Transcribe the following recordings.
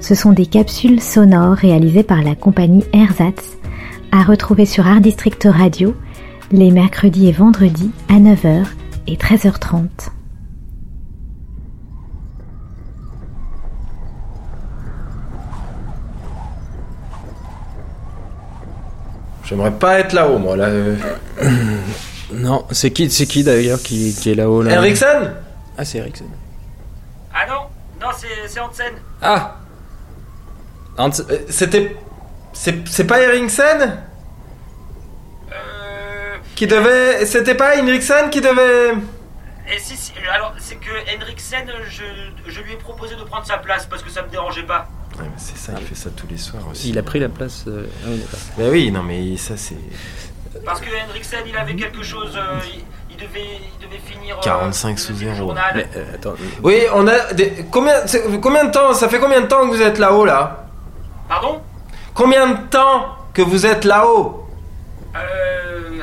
ce sont des capsules sonores réalisées par la compagnie Ersatz, à retrouver sur Art District Radio les mercredis et vendredis à 9h et 13h30. J'aimerais pas être là-haut, moi. Là, euh. Non, c'est qui, c'est qui d'ailleurs qui, qui est là-haut là? Henriksen Ah, c'est Eriksen. Ah non Non, c'est Hansen. Ah C'était. C'est c'est pas Eriksen? Euh. Qui devait. C'était pas Henriksen qui devait. Et si, si, alors, c'est que Henriksen, je, je lui ai proposé de prendre sa place parce que ça me dérangeait pas. Ouais, mais c'est ça, il fait ça tous les soirs aussi. Il a pris la place. euh, ah oui. Bah oui, non, mais ça, c'est. Parce que Henriksen, il avait quelque chose. euh, il, il devait, il devait finir. euh, 45 il sous devait finir zéro. le journal. Mais, euh, attends, Oui, on a. Des... Combien, combien de temps Ça fait combien de temps que vous êtes là-haut, là? Pardon Combien de temps que vous êtes là-haut euh, euh,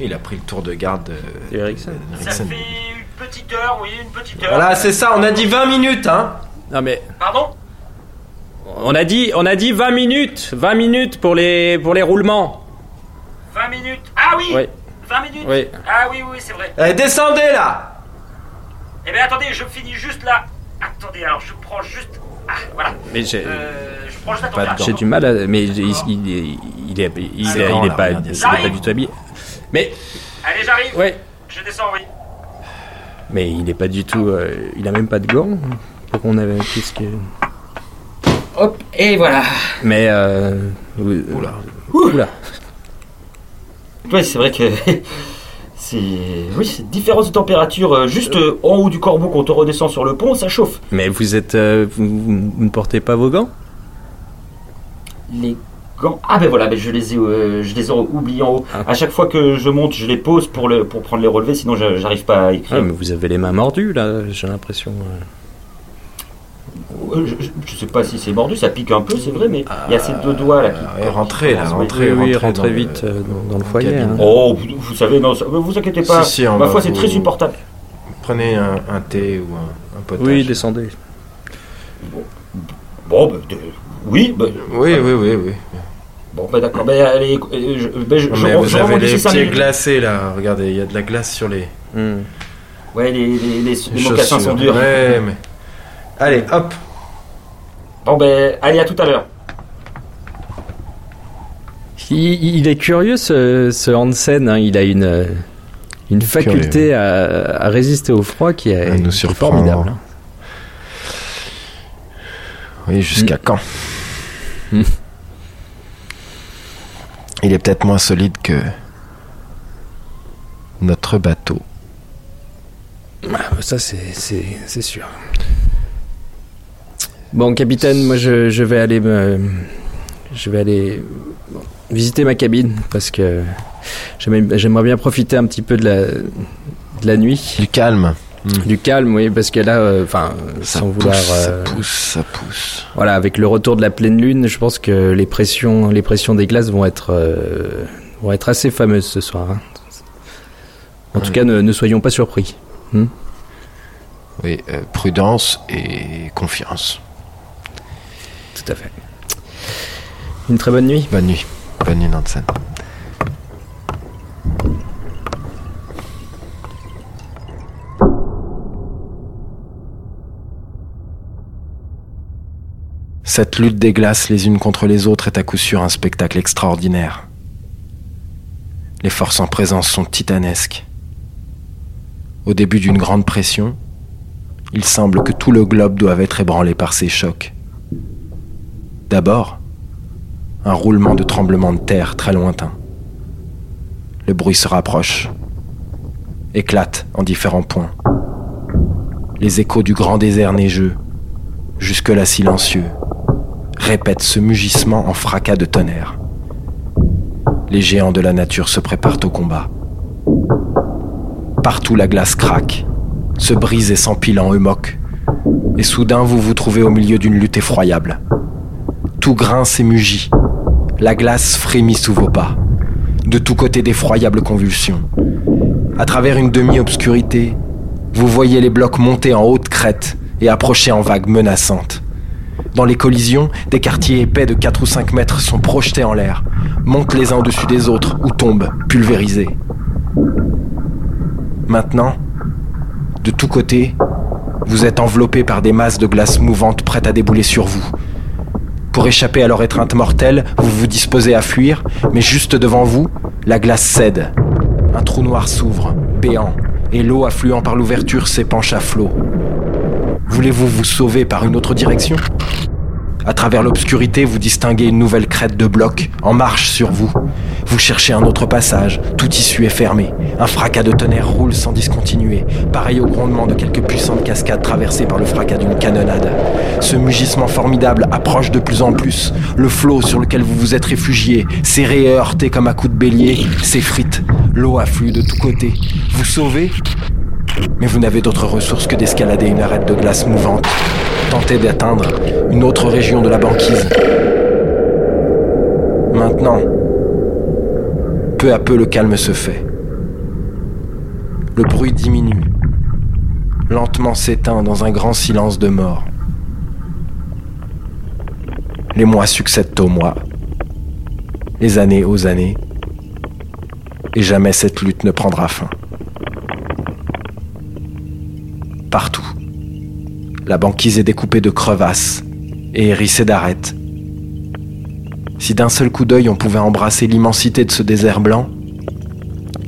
Il a pris le tour de garde de. Eriksen. Ça fait une petite heure, oui, une petite heure. Voilà, c'est ça, on a dit 20 minutes, hein non mais Pardon on a dit, on a dit 20 minutes, 20 minutes pour les, pour les roulements. 20 minutes. Ah oui Oui. 20 minutes Oui. Ah oui, oui, c'est vrai. Eh, descendez, là Eh bien, attendez, je finis juste là. Attendez, alors je prends juste. Ah, voilà. Mais j'ai, Euh, j'ai du mal à, mais il, il, il est, il est, il C'est est, grand, il est là, pas, il est pas du tout habillé. Mais, Allez, j'arrive. ouais, Je descends, oui. mais il est pas du tout, euh, il a même pas de gants. Pour qu'on avait, qu'est-ce que. Hop, et voilà. Mais, euh, Oula. oula. Ouais, c'est vrai que. C'est. Oui, différence de température. euh, Juste euh, en haut du corbeau, quand on redescend sur le pont, ça chauffe. Mais vous êtes, euh, vous, ne portez pas vos gants? Les gants. Ah, ben voilà, ben je, les ai, euh, je les ai oubliés en haut. Ah. À chaque fois que je monte, je les pose pour, le, pour prendre les relevés, sinon je- j'arrive pas à Ah, écrire. mais vous avez les mains mordues là, j'ai l'impression. Euh. Je, sais pas si c'est mordu, ça pique un peu, c'est vrai, mais il y a ces deux doigts là qui. Ah, rentrez, là, rentrez. oui, oui, rentrez vite euh, dans, dans le foyer. hein. Oh, vous, vous savez, non, ça- vous inquiétez pas. Si, si, on Ma foi, c'est très supportable. Prenez un, un thé ou un, un potage. Oui, descendez. Bon, ben, de- oui, ben, Oui, oui, oui, oui. bon, ben d'accord. Ben, allez, euh, je, ben, je, mais vous je avez les pieds glacés, là. Regardez, il y a de la glace sur les, Hmm. Ouais, les, les, les, les les mocassins sont durs. Ouais, mais... Allez, hop Bon, ben, allez, à tout à l'heure. Il, il est curieux ce, ce Hansen, hein, il a une, euh, une faculté à, à résister au froid qui est, À nous qui est surprendre. formidable. hein. Oui, jusqu'à quand Mm. Il est peut-être moins solide que notre bateau. Ah, ça c'est sûr. Bon, capitaine, moi je, je vais aller me, je vais aller visiter ma cabine parce que j'aimerais bien profiter un petit peu de la, de la nuit, Du calme. du calme, oui, parce que là, euh, enfin, sans pousse, vouloir, ça euh, pousse, ça pousse. voilà, avec le retour de la pleine lune, je pense que les pressions, les pressions des glaces vont être, euh, vont être assez fameuses ce soir. hein. En tout Ouais. cas, ne, ne soyons pas surpris. Oui, euh, prudence et confiance. Une très bonne nuit. Bonne nuit. Bonne nuit, Nansen. Cette lutte des glaces les unes contre les autres est à coup sûr un spectacle extraordinaire. Les forces en présence sont titanesques. Au début d'une grande pression, il semble que tout le globe doive être ébranlé par ces chocs. D'abord, un roulement de tremblement de terre très lointain. Le bruit se rapproche, éclate en différents points. Les échos du grand désert neigeux, jusque-là silencieux, répète ce mugissement en fracas de tonnerre. Les géants de la nature se préparent au combat. Partout la glace craque, se brise et s'empile en humoc, et soudain vous vous trouvez au milieu d'une lutte effroyable. Tout grince et mugit, la glace frémit sous vos pas, de tous côtés d'effroyables convulsions. À travers une demi-obscurité, vous voyez les blocs monter en haute crête et approcher en vagues menaçantes. Dans les collisions, des quartiers épais de 4 ou 5 mètres sont projetés en l'air, montent les uns au-dessus des autres ou tombent, pulvérisés. Maintenant, de tous côtés, vous êtes enveloppé par des masses de glace mouvantes prêtes à débouler sur vous. Pour échapper à leur étreinte mortelle, vous vous disposez à fuir, mais juste devant vous, la glace cède. Un trou noir s'ouvre, béant, et l'eau affluant par l'ouverture s'épanche à flot. Voulez-vous vous sauver par une autre direction? À travers l'obscurité, vous distinguez une nouvelle crête de blocs en marche sur vous. Vous cherchez un autre passage, tout issue est fermé. Un fracas de tonnerre roule sans discontinuer, pareil au grondement de quelques puissantes cascades traversées par le fracas d'une canonnade. Ce mugissement formidable approche de plus en plus. Le flot sur lequel vous vous êtes réfugié, serré et heurté comme à coups de bélier, s'effrite. L'eau afflue de tous côtés. Vous sauvez? Mais vous n'avez d'autre ressource que d'escalader une arête de glace mouvante, tenter d'atteindre une autre région de la banquise. Maintenant, peu à peu le calme se fait. Le bruit diminue, lentement s'éteint dans un grand silence de mort. Les mois succèdent aux mois, les années aux années, et jamais cette lutte ne prendra fin. partout. La banquise est découpée de crevasses et hérissée d'arêtes. Si d'un seul coup d'œil on pouvait embrasser l'immensité de ce désert blanc,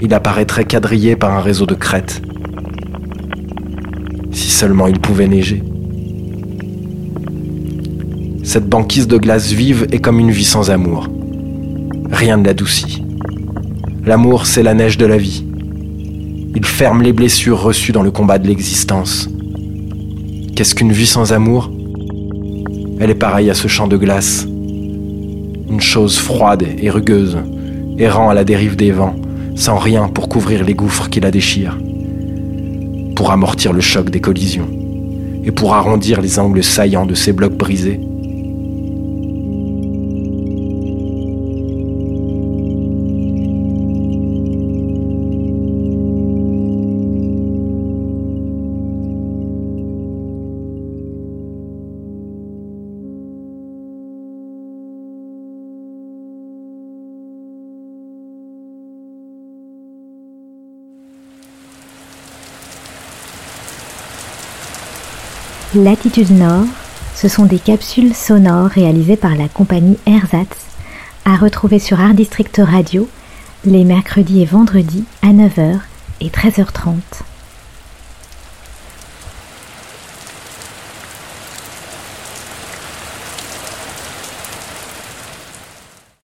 il apparaîtrait quadrillé par un réseau de crêtes. Si seulement il pouvait neiger. Cette banquise de glace vive est comme une vie sans amour. Rien ne l'adoucit. L'amour, c'est la neige de la vie. Il ferme les blessures reçues dans le combat de l'existence. Qu'est-ce qu'une vie sans amour? Elle est pareille à ce champ de glace. Une chose froide et rugueuse, errant à la dérive des vents, sans rien pour couvrir les gouffres qui la déchirent, pour amortir le choc des collisions, et pour arrondir les angles saillants de ces blocs brisés. Latitude Nord, ce sont des capsules sonores réalisées par la compagnie Ersatz, à retrouver sur Art District Radio les mercredis et vendredis à 9h et 13h30.